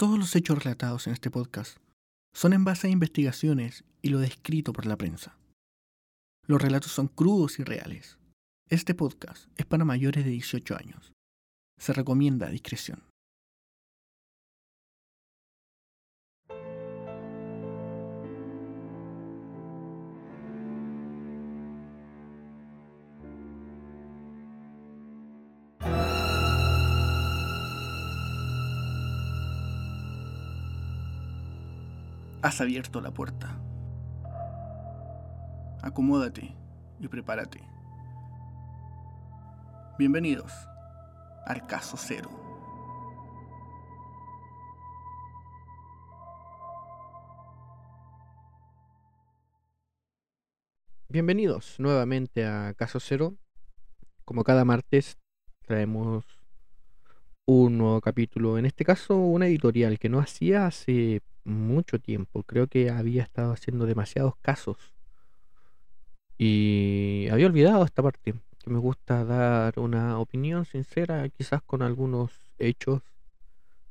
Todos los hechos relatados en este podcast son en base a investigaciones y lo descrito por la prensa. Los relatos son crudos y reales. Este podcast es para mayores de 18 años. Se recomienda discreción. Has abierto la puerta. Acomódate y prepárate. Bienvenidos al caso cero. Bienvenidos nuevamente a Caso Cero. Como cada martes traemos un nuevo capítulo, en este caso una editorial que no hacía hace mucho tiempo. Creo que había estado haciendo demasiados casos. Y había olvidado esta parte, que me gusta dar una opinión sincera, quizás con algunos hechos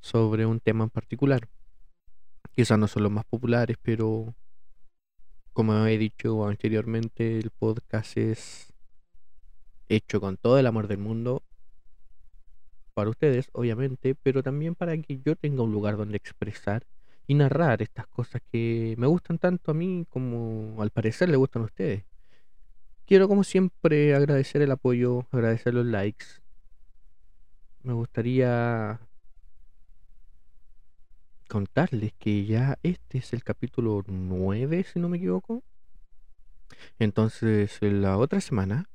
sobre un tema en particular. Quizás no son los más populares, pero como he dicho anteriormente, el podcast es hecho con todo el amor del mundo para ustedes, obviamente, pero también para que yo tenga un lugar donde expresar y narrar estas cosas que me gustan tanto a mí como al parecer le gustan a ustedes. Quiero como siempre agradecer el apoyo, agradecer los likes. Me gustaría contarles que ya este es el capítulo 9, si no me equivoco. Entonces, la otra semana,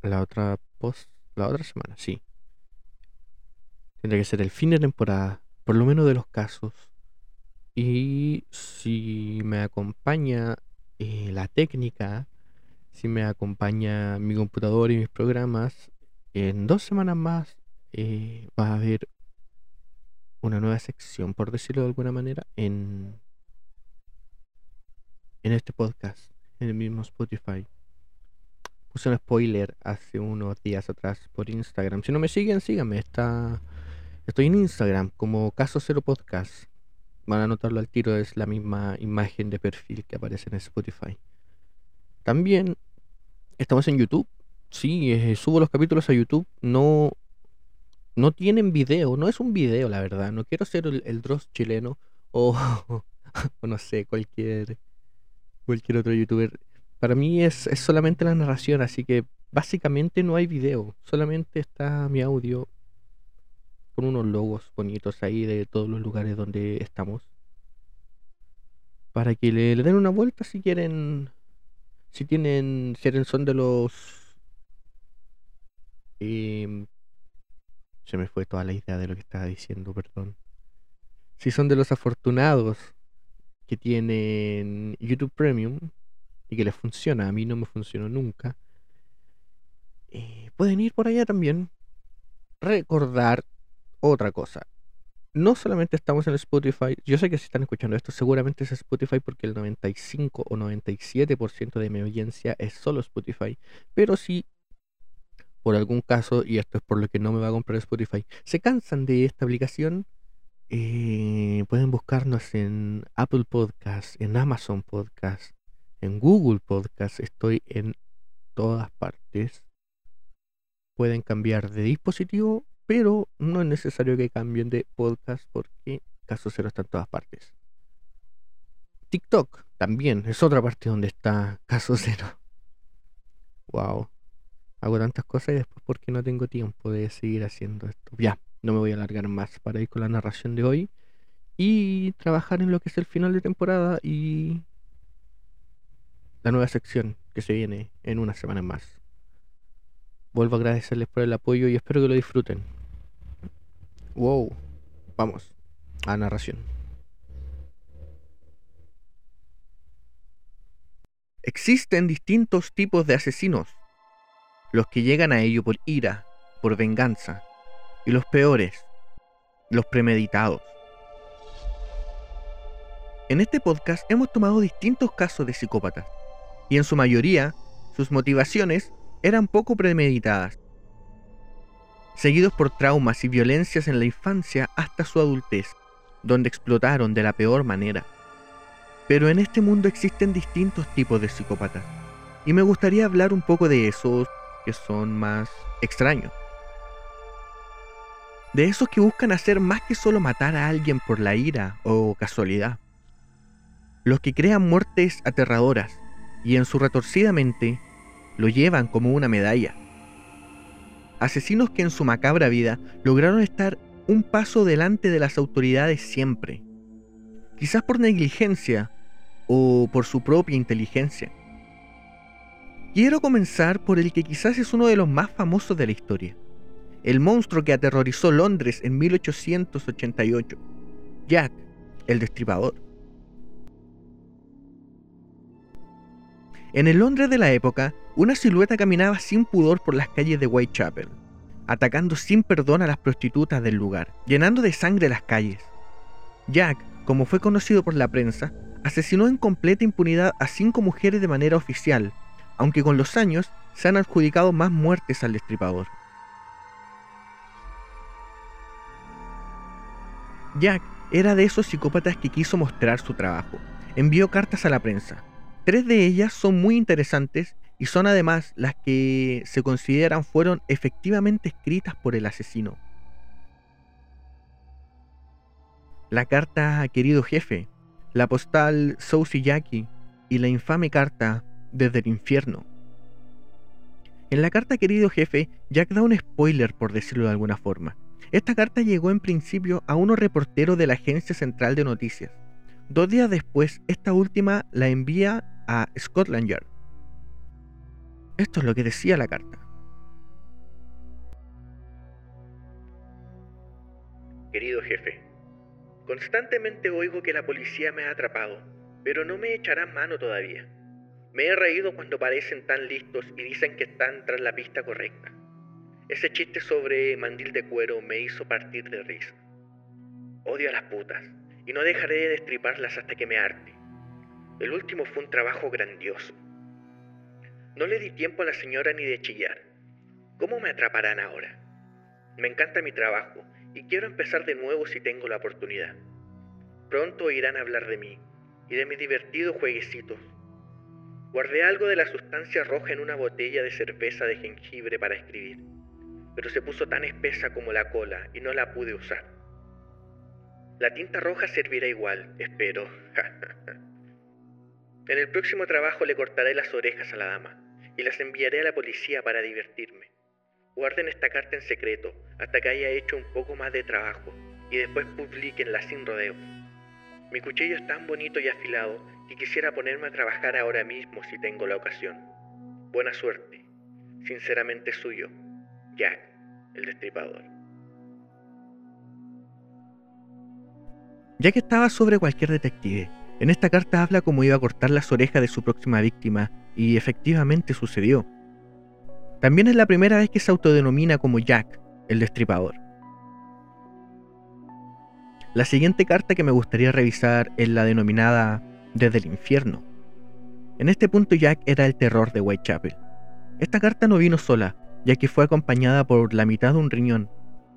la otra post, la otra semana, sí. Tendría que ser el fin de temporada, por lo menos de los casos y si me acompaña eh, la técnica, si me acompaña mi computador y mis programas, en dos semanas más eh, va a haber una nueva sección, por decirlo de alguna manera, en, en este podcast, en el mismo Spotify. Puse un spoiler hace unos días atrás por Instagram. Si no me siguen, síganme. Está, estoy en Instagram como Caso Cero Podcast van a notarlo al tiro, es la misma imagen de perfil que aparece en Spotify. También estamos en YouTube. Sí, eh, subo los capítulos a YouTube. No, no tienen video, no es un video, la verdad. No quiero ser el, Dross chileno o, o, no sé, cualquier, cualquier otro youtuber. Para mí es, es solamente la narración, así que básicamente no hay video. Solamente está mi audio con unos logos bonitos ahí de todos los lugares donde estamos. Para que le, den una vuelta si quieren. Si tienen. Si son de los. Em, se me fue toda la idea de lo que estaba diciendo, perdón. Si son de los afortunados que tienen YouTube Premium y que les funciona, a mí no me funcionó nunca. Eh, pueden ir por allá también. Recordar otra cosa. No solamente estamos en Spotify, yo sé que si están escuchando esto, seguramente es Spotify porque el 95 o 97% de mi audiencia es solo Spotify. Pero si por algún caso, y esto es por lo que no me va a comprar Spotify, se cansan de esta aplicación, eh, pueden buscarnos en Apple Podcast, en Amazon Podcast, en Google Podcast. Estoy en todas partes. Pueden cambiar de dispositivo pero no es necesario que cambien de podcast porque Caso Cero está en todas partes. TikTok también es otra parte donde está Caso Cero. Wow. Hago tantas cosas y después porque no tengo tiempo de seguir haciendo esto. Ya, no me voy a alargar más para ir con la narración de hoy y trabajar en lo que es el final de temporada y la nueva sección que se viene en una semana más. Vuelvo a agradecerles por el apoyo y espero que lo disfruten. Wow. Vamos a narración. Existen distintos tipos de asesinos. Los que llegan a ello por ira, por venganza. Y los peores, los premeditados. En este podcast hemos tomado distintos casos de psicópatas. Y en su mayoría, sus motivaciones eran poco premeditadas, seguidos por traumas y violencias en la infancia hasta su adultez, donde explotaron de la peor manera. Pero en este mundo existen distintos tipos de psicópatas, y me gustaría hablar un poco de esos que son más extraños. De esos que buscan hacer más que solo matar a alguien por la ira o casualidad. Los que crean muertes aterradoras y en su retorcida mente lo llevan como una medalla. Asesinos que en su macabra vida lograron estar un paso delante de las autoridades siempre. Quizás por negligencia o por su propia inteligencia. Quiero comenzar por el que quizás es uno de los más famosos de la historia. El monstruo que aterrorizó Londres en 1888. Jack, el destripador. En el Londres de la época, una silueta caminaba sin pudor por las calles de Whitechapel, atacando sin perdón a las prostitutas del lugar, llenando de sangre las calles. Jack, como fue conocido por la prensa, asesinó en completa impunidad a cinco mujeres de manera oficial, aunque con los años se han adjudicado más muertes al destripador. Jack era de esos psicópatas que quiso mostrar su trabajo. Envió cartas a la prensa. Tres de ellas son muy interesantes y son además las que se consideran fueron efectivamente escritas por el asesino. La carta Querido Jefe, la postal Sousi Jackie y la infame carta Desde el Infierno. En la carta Querido Jefe, Jack da un spoiler por decirlo de alguna forma. Esta carta llegó en principio a unos reporteros de la Agencia Central de Noticias. Dos días después, esta última la envía a Scotland Yard. Esto es lo que decía la carta. Querido jefe, constantemente oigo que la policía me ha atrapado, pero no me echarán mano todavía. Me he reído cuando parecen tan listos y dicen que están tras la pista correcta. Ese chiste sobre mandil de cuero me hizo partir de risa. Odio a las putas y no dejaré de destriparlas hasta que me harte. El último fue un trabajo grandioso. No le di tiempo a la señora ni de chillar. ¿Cómo me atraparán ahora? Me encanta mi trabajo y quiero empezar de nuevo si tengo la oportunidad. Pronto oirán hablar de mí y de mis divertidos jueguecitos. Guardé algo de la sustancia roja en una botella de cerveza de jengibre para escribir, pero se puso tan espesa como la cola y no la pude usar. La tinta roja servirá igual, espero. En el próximo trabajo le cortaré las orejas a la dama y las enviaré a la policía para divertirme. Guarden esta carta en secreto hasta que haya hecho un poco más de trabajo y después publiquenla sin rodeos. Mi cuchillo es tan bonito y afilado que quisiera ponerme a trabajar ahora mismo si tengo la ocasión. Buena suerte. Sinceramente suyo, Jack, el destripador. Jack estaba sobre cualquier detective, en esta carta habla cómo iba a cortar las orejas de su próxima víctima, y efectivamente sucedió. También es la primera vez que se autodenomina como Jack, el destripador. La siguiente carta que me gustaría revisar es la denominada Desde el infierno. En este punto Jack era el terror de Whitechapel. Esta carta no vino sola, ya que fue acompañada por la mitad de un riñón,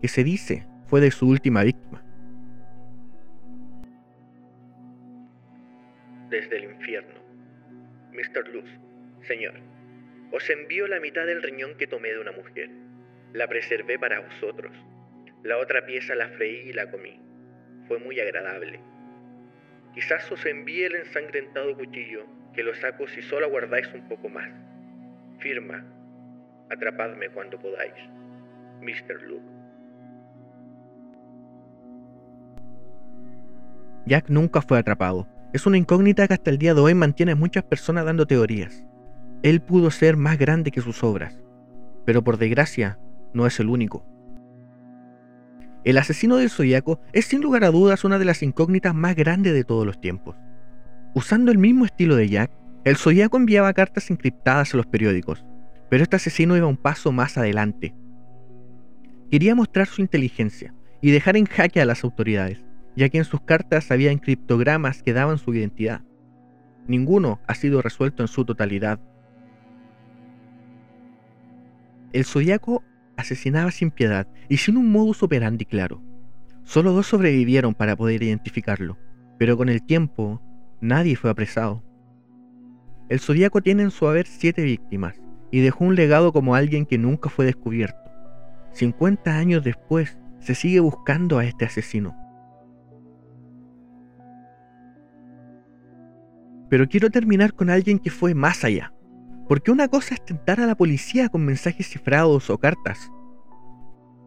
que se dice fue de su última víctima. Desde infierno. Mr. Luz, señor, os envío la mitad del riñón que tomé de una mujer. La preservé para vosotros. La otra pieza la freí y la comí. Fue muy agradable. Quizás os envíe el ensangrentado cuchillo, que lo saco si solo aguardáis un poco más. Firma. Atrapadme cuando podáis. Mr. Luke. Jack nunca fue atrapado, es una incógnita que hasta el día de hoy mantiene a muchas personas dando teorías. Él pudo ser más grande que sus obras, pero por desgracia no es el único. El asesino del zodiaco es sin lugar a dudas una de las incógnitas más grandes de todos los tiempos. Usando el mismo estilo de Jack, el zodiaco enviaba cartas encriptadas a los periódicos, pero este asesino iba un paso más adelante. Quería mostrar su inteligencia y dejar en jaque a las autoridades ya que en sus cartas había criptogramas que daban su identidad. Ninguno ha sido resuelto en su totalidad. El zodiaco asesinaba sin piedad y sin un modus operandi claro. Solo dos sobrevivieron para poder identificarlo, pero con el tiempo nadie fue apresado. El Zodíaco tiene en su haber siete víctimas y dejó un legado como alguien que nunca fue descubierto. 50 años después se sigue buscando a este asesino. Pero quiero terminar con alguien que fue más allá. Porque una cosa es tentar a la policía con mensajes cifrados o cartas.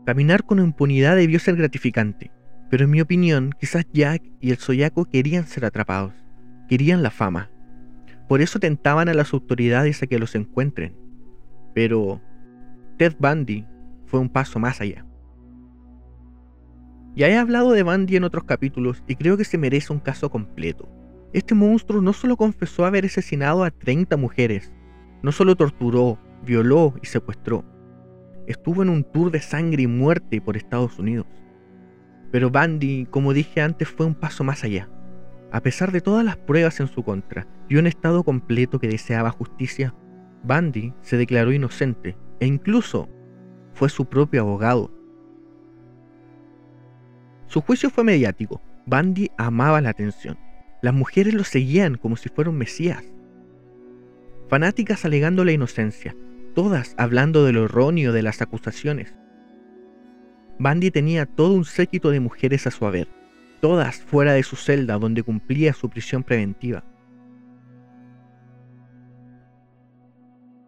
Caminar con impunidad debió ser gratificante, pero en mi opinión, quizás Jack y el Soyaco querían ser atrapados, querían la fama. Por eso tentaban a las autoridades a que los encuentren. Pero Ted Bundy fue un paso más allá. Ya he hablado de Bundy en otros capítulos y creo que se merece un caso completo. Este monstruo no solo confesó haber asesinado a 30 mujeres, no solo torturó, violó y secuestró, estuvo en un tour de sangre y muerte por Estados Unidos. Pero Bundy, como dije antes, fue un paso más allá. A pesar de todas las pruebas en su contra y un estado completo que deseaba justicia, Bundy se declaró inocente e incluso fue su propio abogado. Su juicio fue mediático. Bundy amaba la atención. Las mujeres lo seguían como si fuera un mesías fanáticas alegando la inocencia, todas hablando de lo erróneo de las acusaciones. Bandy tenía todo un séquito de mujeres a su haber, todas fuera de su celda donde cumplía su prisión preventiva.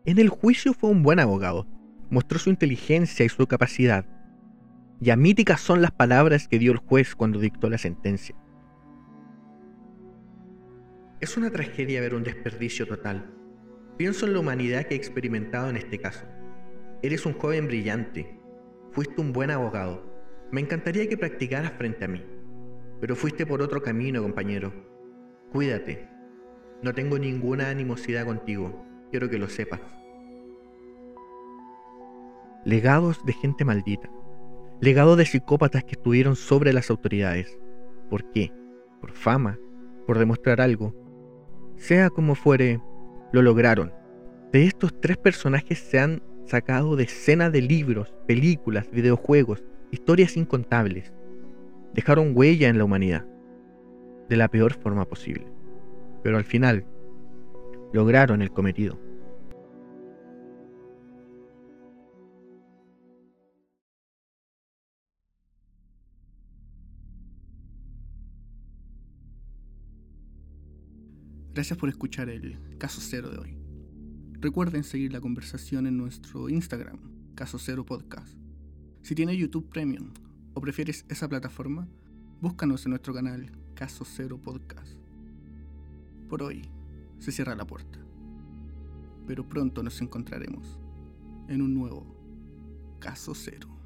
En el juicio fue un buen abogado, mostró su inteligencia y su capacidad. Ya míticas son las palabras que dio el juez cuando dictó la sentencia. Es una tragedia ver un desperdicio total, Pienso en la humanidad que he experimentado en este caso. Eres un joven brillante. Fuiste un buen abogado. Me encantaría que practicaras frente a mí. Pero fuiste por otro camino, compañero. Cuídate. No tengo ninguna animosidad contigo. Quiero que lo sepas. Legados de gente maldita. Legados de psicópatas que estuvieron sobre las autoridades. ¿Por qué? ¿Por fama? ¿Por demostrar algo? Sea como fuere, lo lograron. De estos tres personajes se han sacado decenas de libros, películas, videojuegos, historias incontables. Dejaron huella en la humanidad, de la peor forma posible. Pero al final, lograron el cometido. Gracias por escuchar el caso cero de hoy. Recuerden seguir la conversación en nuestro Instagram, Caso Cero Podcast. Si tienes YouTube Premium o prefieres esa plataforma, búscanos en nuestro canal Caso Cero Podcast. Por hoy se cierra la puerta, pero pronto nos encontraremos en un nuevo Caso Cero.